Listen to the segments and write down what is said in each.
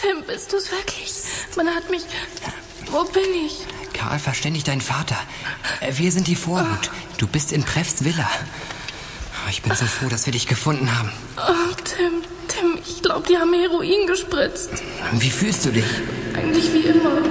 Tim, bist du's wirklich? Man hat mich. Wo bin ich? Karl, verständig deinen Vater. Äh, Wir sind die Vorhut. Du bist in Preffs Villa. Ich bin so froh, dass wir dich gefunden haben. Oh, Tim, Tim, ich glaube, die haben Heroin gespritzt. Wie fühlst du dich? Eigentlich wie immer.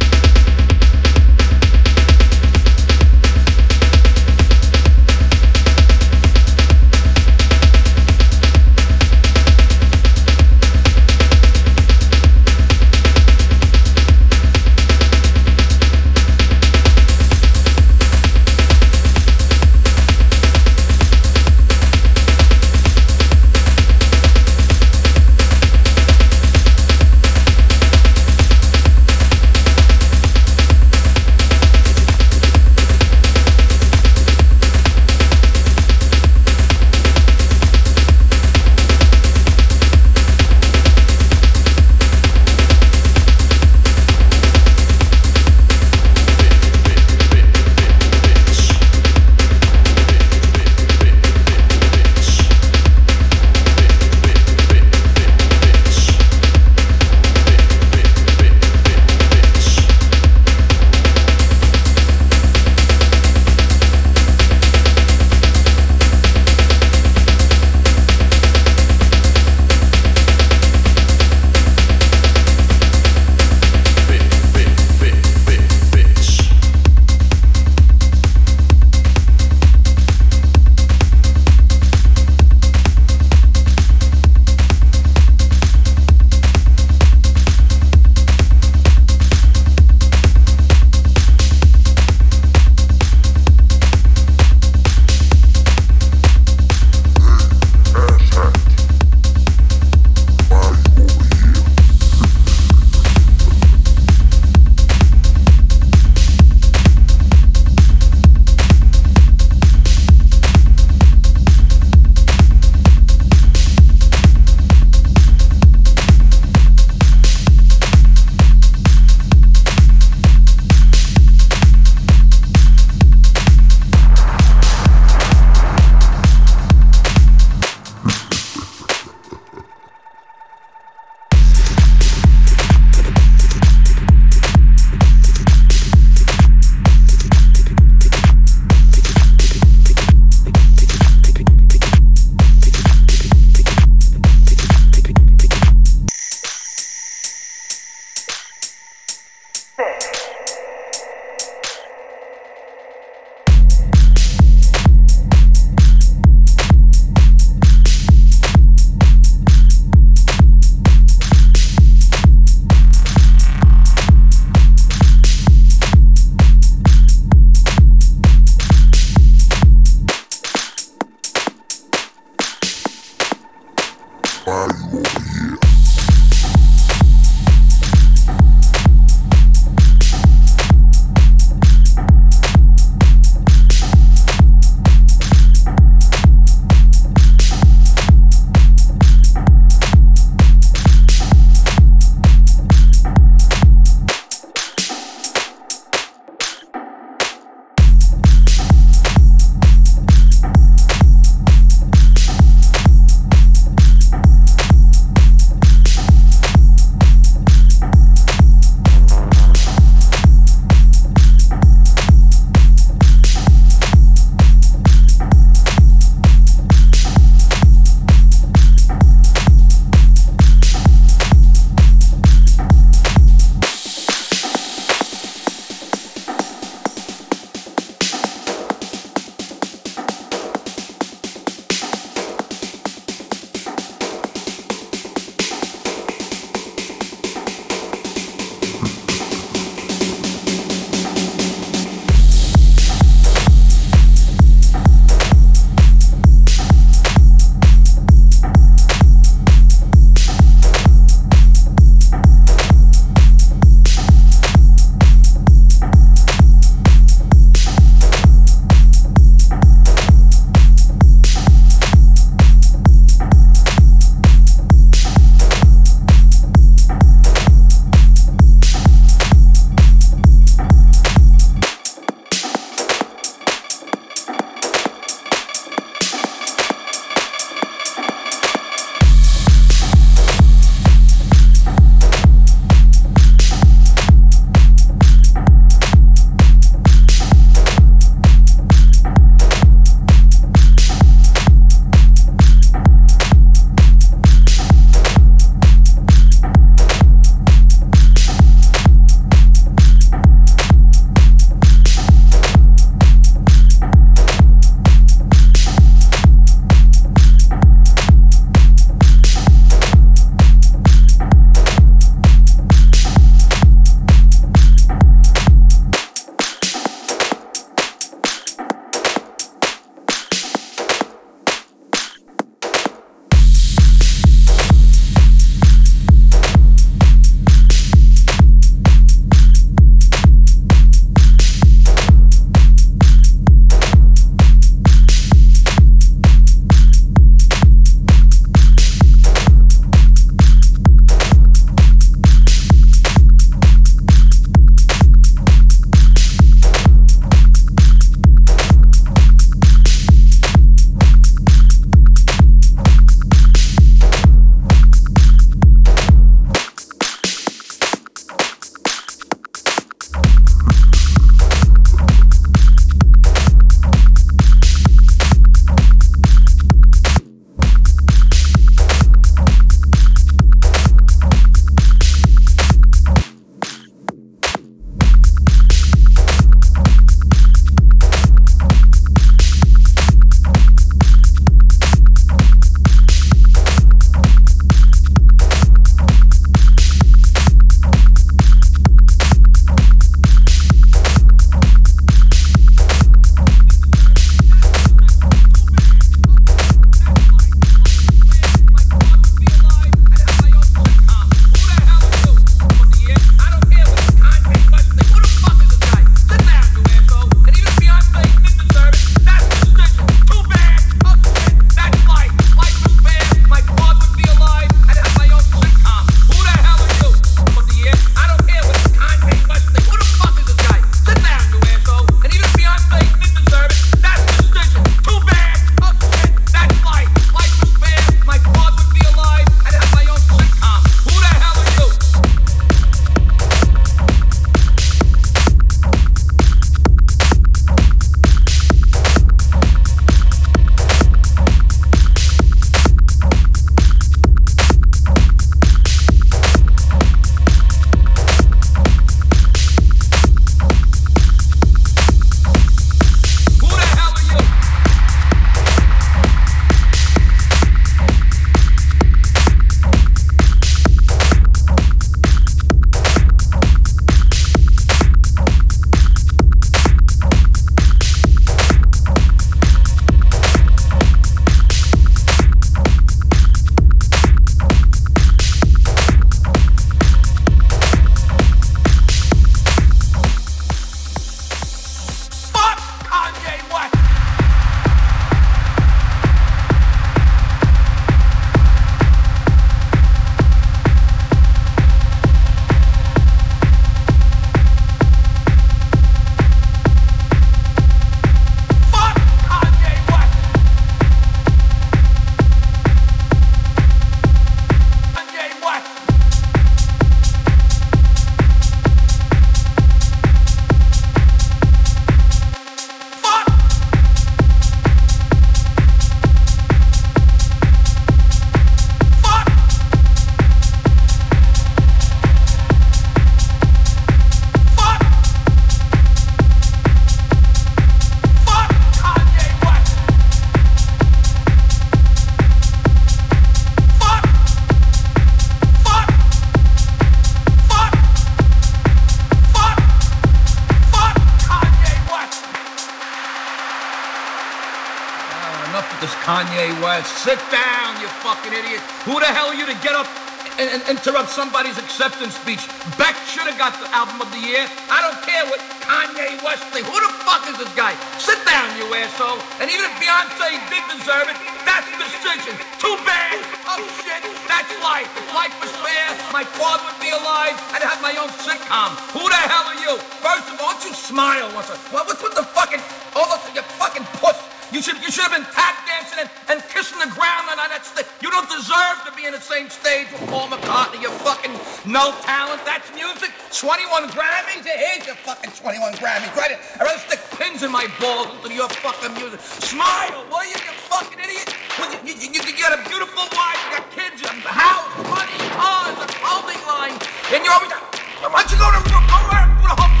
Acceptance speech? Beck should have got the album of the year. I don't care what Kanye West thinks. Who the fuck is this guy? Sit down, you asshole. And even if Beyonce did deserve it, that's the decision. Too bad. Oh shit, that's life. If life was fair, my father would be alive. I'd have my own sitcom. Who the hell are you? First of all, don't you smile once. What, what's with the fucking, all the, you fucking puss? You should, you should have been tap dancing and, and kissing the ground and on that stage. You don't deserve to be in the same stage with Paul McCartney. You fucking no talent. That's music. 21 Grammys. Here's your fucking 21 Grammys. Right. I'd rather stick pins in my balls than your fucking music. Smile, will you, you fucking idiot? Well, you, you, you, you got a beautiful wife. You got kids. A house, money, cars, a clothing line, and you're always. Why don't you go to go around the whole country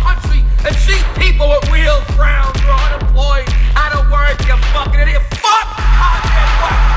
and see people with real frowns are unemployed, out of work, you fucking idiot. Fuck! Kanye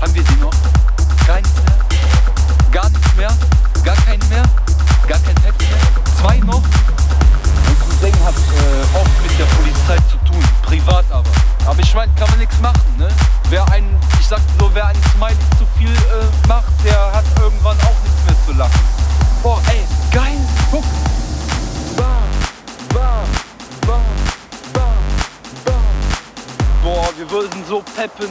Haben wir die noch? Gar nichts mehr? Gar nichts mehr? Gar keinen mehr? Gar kein Peps mehr? Zwei noch? Mein Cousin hat äh, oft mit der Polizei zu tun, privat aber. Aber ich meine, kann man nichts machen, ne? Wer einen, ich sag so, wer einen Smiley zu viel äh, macht, der hat irgendwann auch nichts mehr zu lachen. Boah, ey, geil, guck. Boah, wir würden so peppen.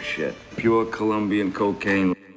Shit. Pure Colombian cocaine. Cocaine